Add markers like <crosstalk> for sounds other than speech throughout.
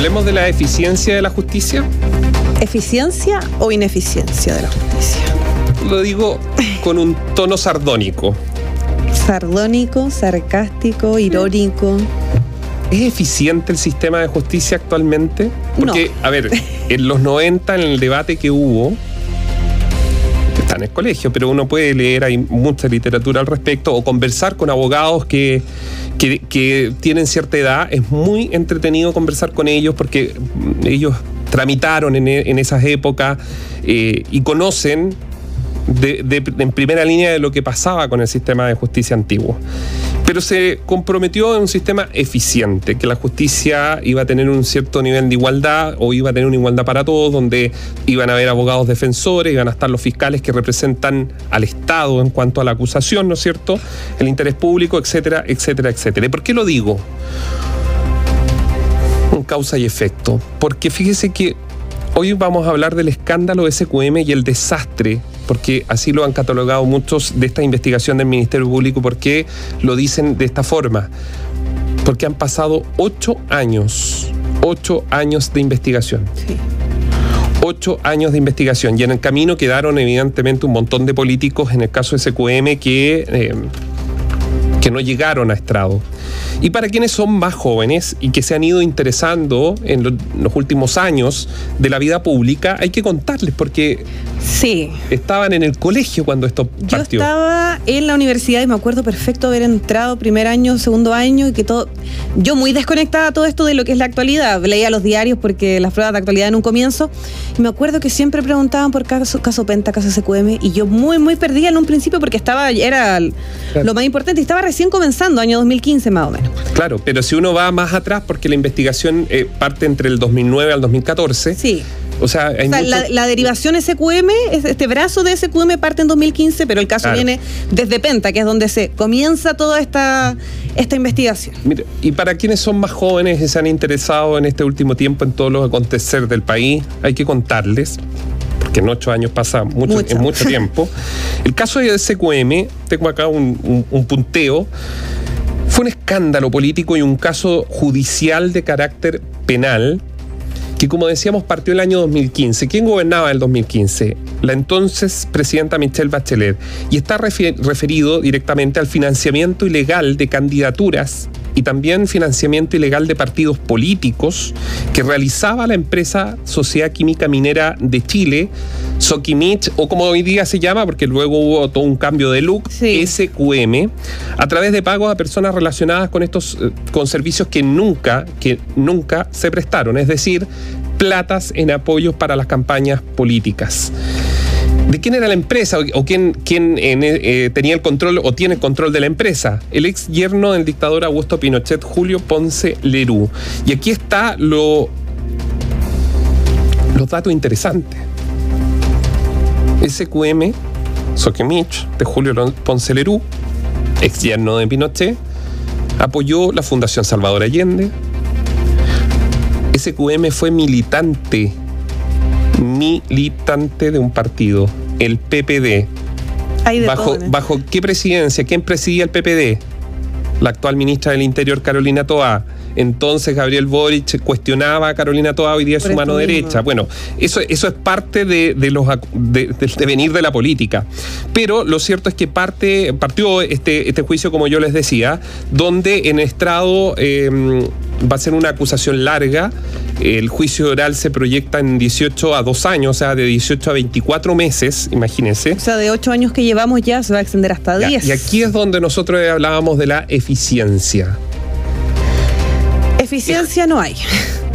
Hablemos de la eficiencia de la justicia. ¿Eficiencia o ineficiencia de la justicia? Lo digo con un tono sardónico. Sardónico, sarcástico, irónico. ¿Es eficiente el sistema de justicia actualmente? Porque, a ver, en los 90, en el debate que hubo, está en el colegio, pero uno puede leer, hay mucha literatura al respecto, o conversar con abogados que, que, tienen cierta edad. Es muy entretenido conversar con ellos porque ellos tramitaron en, en esas épocas eh, y conocen de, en primera línea de lo que pasaba con el sistema de justicia antiguo. Pero se comprometió en un sistema eficiente, que la justicia iba a tener un cierto nivel de igualdad o iba a tener una igualdad para todos, donde iban a haber abogados defensores, iban a estar los fiscales que representan al Estado en cuanto a la acusación, ¿no es cierto? El interés público, etcétera, etcétera, etcétera. ¿Y por qué lo digo? Un causa y efecto. Porque fíjese que hoy vamos a hablar del escándalo SQM y el desastre porque así lo han catalogado muchos de esta investigación del Ministerio Público, porque lo dicen de esta forma. Porque han pasado ocho años, ocho años de investigación. Sí. Ocho años de investigación y en el camino quedaron evidentemente un montón de políticos, en el caso de SQM, que, eh, que no llegaron a estrado. Y para quienes son más jóvenes y que se han ido interesando en los últimos años de la vida pública, hay que contarles porque sí. estaban en el colegio cuando esto partió. Yo estaba en la universidad y me acuerdo perfecto haber entrado primer año, segundo año y que todo... Yo muy desconectada a todo esto de lo que es la actualidad. Leía los diarios porque las pruebas de actualidad en un comienzo. Y me acuerdo que siempre preguntaban por caso, caso Penta, caso SQM y yo muy, muy perdida en un principio porque estaba, era lo más importante y estaba recién comenzando, año 2015 más o menos. Claro, pero si uno va más atrás, porque la investigación eh, parte entre el 2009 al 2014. Sí. O sea, la, derivación SQM, este brazo de SQM parte en 2015, pero el caso viene desde Penta, que es donde se comienza toda esta, esta investigación. Mire, y para quienes son más jóvenes y se han interesado en este último tiempo en todos los acontecer del país, hay que contarles porque en ocho años pasa mucho, mucho. En mucho tiempo. <laughs> El caso de SQM, tengo acá un punteo, fue un escándalo político y un caso judicial de carácter penal que como decíamos partió el año 2015. ¿Quién gobernaba el 2015? La entonces presidenta Michelle Bachelet. Y está referido directamente al financiamiento ilegal de candidaturas y también financiamiento ilegal de partidos políticos que realizaba la empresa Sociedad Química Minera de Chile, Soquimich, o como hoy día se llama, porque luego hubo todo un cambio de look, SQM, a través de pagos a personas relacionadas con estos, eh, con servicios que nunca, que nunca se prestaron, es decir, platas en apoyos para las campañas políticas. ¿De quién era la empresa o quién, eh, tenía el control o tiene el control de la empresa? El ex yerno del dictador Augusto Pinochet, Julio Ponce Lerú. Y aquí está lo, los datos interesantes. SQM, Soquemich, de Julio Ponce Lerú, ex yerno de Pinochet, apoyó la Fundación Salvador Allende. SQM fue militante militante de un partido, el PPD. bajo, ¿Bajo qué presidencia? ¿Quién presidía el PPD? La actual ministra del Interior, Carolina Toa. Entonces Gabriel Boric cuestionaba a Carolina Toa hoy día su mano derecha. Bueno, eso, eso es parte de, los, del devenir de la política. Pero lo cierto es que parte, partió este, este juicio, como yo les decía, donde en estrado em, va a ser una acusación larga. El juicio oral se proyecta en 18 a 2 años, o sea, de 18 a 24 meses, imagínense. O sea, de 8 años que llevamos ya se va a extender hasta 10. y aquí es donde nosotros hablábamos de la eficiencia. Eficiencia no hay.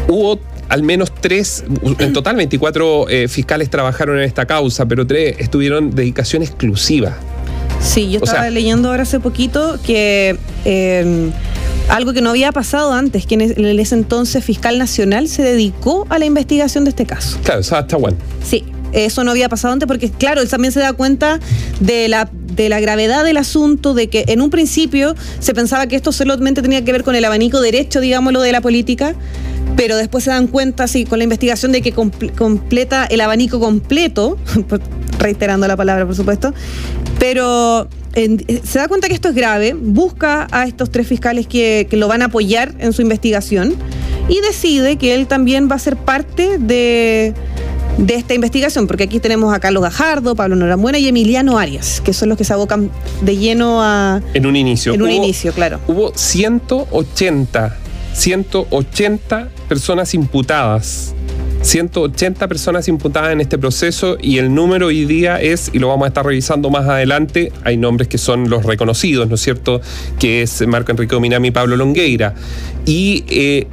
Hubo al menos tres, en total 24 eh, fiscales trabajaron en esta causa, pero tres estuvieron dedicación exclusiva. Sí, yo estaba leyendo ahora hace poquito que em, algo que no había pasado antes, que en ese entonces fiscal nacional se dedicó a la investigación de este caso. Claro, está bueno. Sí, eso no había pasado antes porque, claro, él también se da cuenta de la, de la gravedad del asunto, de que en un principio se pensaba que esto solamente tenía que ver con el abanico derecho, digámoslo, de la política, pero después se dan cuenta, sí, con la investigación de que completa el abanico completo, <laughs> reiterando la palabra, por supuesto, pero se da cuenta que esto es grave, busca a estos tres fiscales que, que lo van a apoyar en su investigación y decide que él también va a ser parte de, esta investigación, porque aquí tenemos a Carlos Gajardo, Pablo Norambuena y Emiliano Arias, que son los que se abocan de lleno a... En un inicio. En un inicio, claro. Hubo 180, 180 personas imputadas 180 personas imputadas en este proceso y el número hoy día es, y lo vamos a estar revisando más adelante, hay nombres que son los reconocidos, ¿no es cierto? Que es Marco Enrique Minami y Pablo Longueira. Y eh,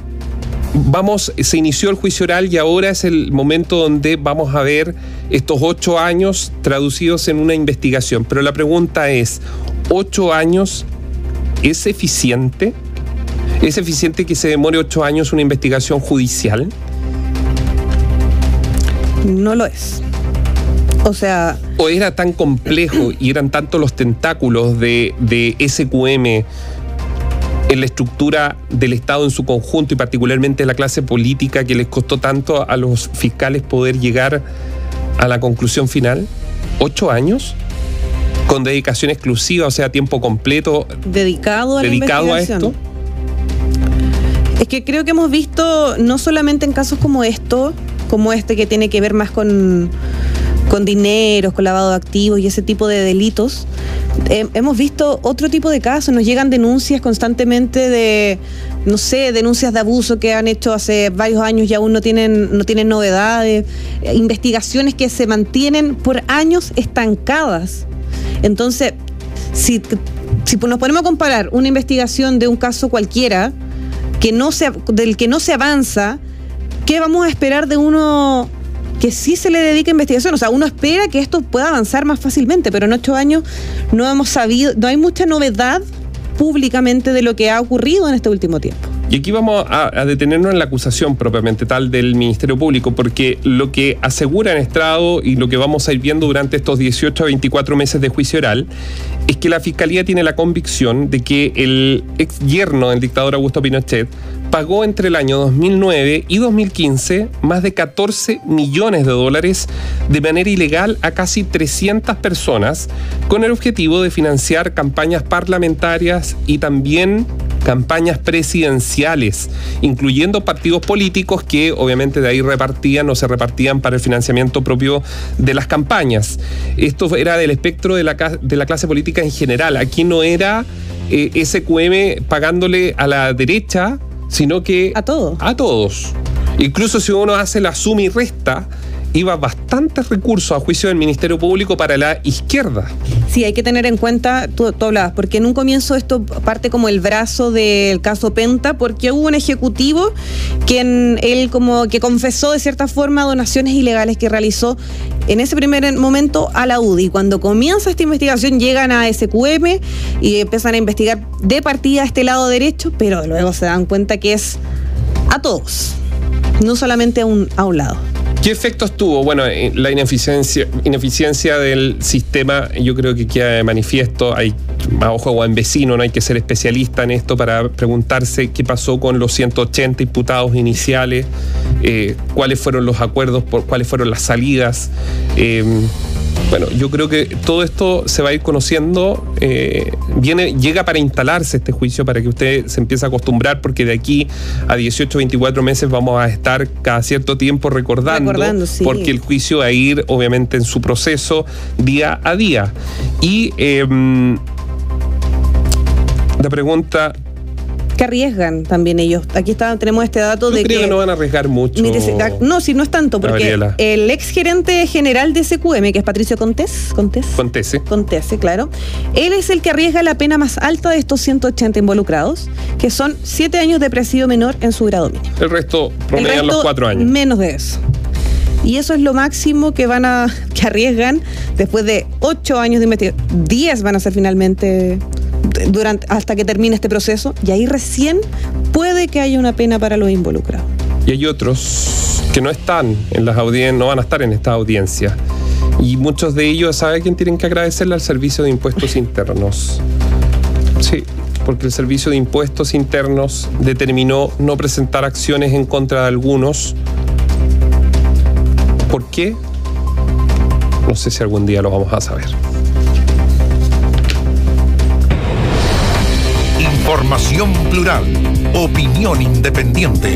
vamos, se inició el juicio oral y ahora es el momento donde vamos a ver estos ocho años traducidos en una investigación. Pero la pregunta es, ¿ocho años es eficiente? ¿Es eficiente que se demore ocho años una investigación judicial? no lo es. O sea... O era tan complejo y eran tantos los tentáculos de, de SQM en la estructura del Estado en su conjunto y particularmente la clase política que les costó tanto a los fiscales poder llegar a la conclusión final? ¿Ocho años? ¿Con dedicación exclusiva, o sea, tiempo completo? Dedicado a, dedicado a esto. Es que creo que hemos visto, no solamente en casos como esto, como este que tiene que ver más con, con dineros, con lavado de activos y ese tipo de delitos. hemos visto otro tipo de casos, nos llegan denuncias constantemente de, no sé, denuncias de abuso que han hecho hace varios años y aún no tienen, no tienen novedades, investigaciones que se mantienen por años estancadas. Entonces, si, si nos ponemos a comparar una investigación de un caso cualquiera, que no se, del que no se avanza, ¿qué vamos a esperar de uno que sí se le dedique a investigación? O sea, uno espera que esto pueda avanzar más fácilmente, pero en ocho años no hemos sabido, no hay mucha novedad públicamente de lo que ha ocurrido en este último tiempo. Y aquí vamos a, detenernos en la acusación propiamente tal del Ministerio Público, porque lo que asegura en Estrado y lo que vamos a ir viendo durante estos 18 a 24 meses de juicio oral es que la Fiscalía tiene la convicción de que el ex yerno del dictador Augusto Pinochet pagó entre el año 2009 y 2015 más de 14 millones de dólares de manera ilegal a casi 300 personas con el objetivo de financiar campañas parlamentarias y también campañas presidenciales, incluyendo partidos políticos que obviamente de ahí repartían o se repartían para el financiamiento propio de las campañas. Esto era del espectro de la, clase política en general. Aquí no era eh, SQM pagándole a la derecha sino que... A todos. A todos. Incluso si uno hace la suma y resta, iba bastantes recursos a juicio del Ministerio Público para la izquierda. Sí, hay que tener en cuenta, tú, hablabas, porque en un comienzo esto parte como el brazo del caso Penta, porque hubo un ejecutivo quien él como que confesó de cierta forma donaciones ilegales que realizó en ese primer momento a la UDI. Cuando comienza esta investigación llegan a SQM y empiezan a investigar de partida este lado derecho, pero luego se dan cuenta que es a todos, no solamente a un, a un lado. ¿Qué efectos tuvo? Bueno, eh, la ineficiencia, ineficiencia del sistema yo creo que queda de manifiesto. Hay a ojo o en vecino, no hay que ser especialista en esto para preguntarse qué pasó con los 180 imputados iniciales, eh, cuáles fueron los acuerdos, por, cuáles fueron las salidas. Eh, bueno, yo creo que todo esto se va a ir conociendo, eh, viene, llega para instalarse este juicio, para que usted se empiece a acostumbrar, porque de aquí a 18, 24 meses vamos a estar cada cierto tiempo recordando, porque el juicio va a ir obviamente en su proceso día a día. Y em, la pregunta que arriesgan también ellos. Aquí está, tenemos este dato de creo que, no van a arriesgar mucho. no, si no es tanto, porque el ex gerente general de SQM, que es Patricio Contés, Contés, Contese. Contese, claro, él es el que arriesga la pena más alta de estos 180 involucrados, que son 7 años de presidio menor en su grado mínimo. El resto promedian los 4 años. Menos de eso. Y eso es lo máximo que van a que arriesgan después de 8 años de investigación. 10 van a ser finalmente durante, hasta que termine este proceso y ahí recién puede que haya una pena para los involucrados. Y hay otros que no están en las audiencias, no van a estar en esta audiencia. Y muchos de ellos, ¿sabe quién tienen que agradecerle al Servicio de Impuestos Internos? Sí, porque el Servicio de Impuestos Internos determinó no presentar acciones en contra de algunos. ¿Por qué? No sé si algún día lo vamos a saber. Información plural, opinión independiente.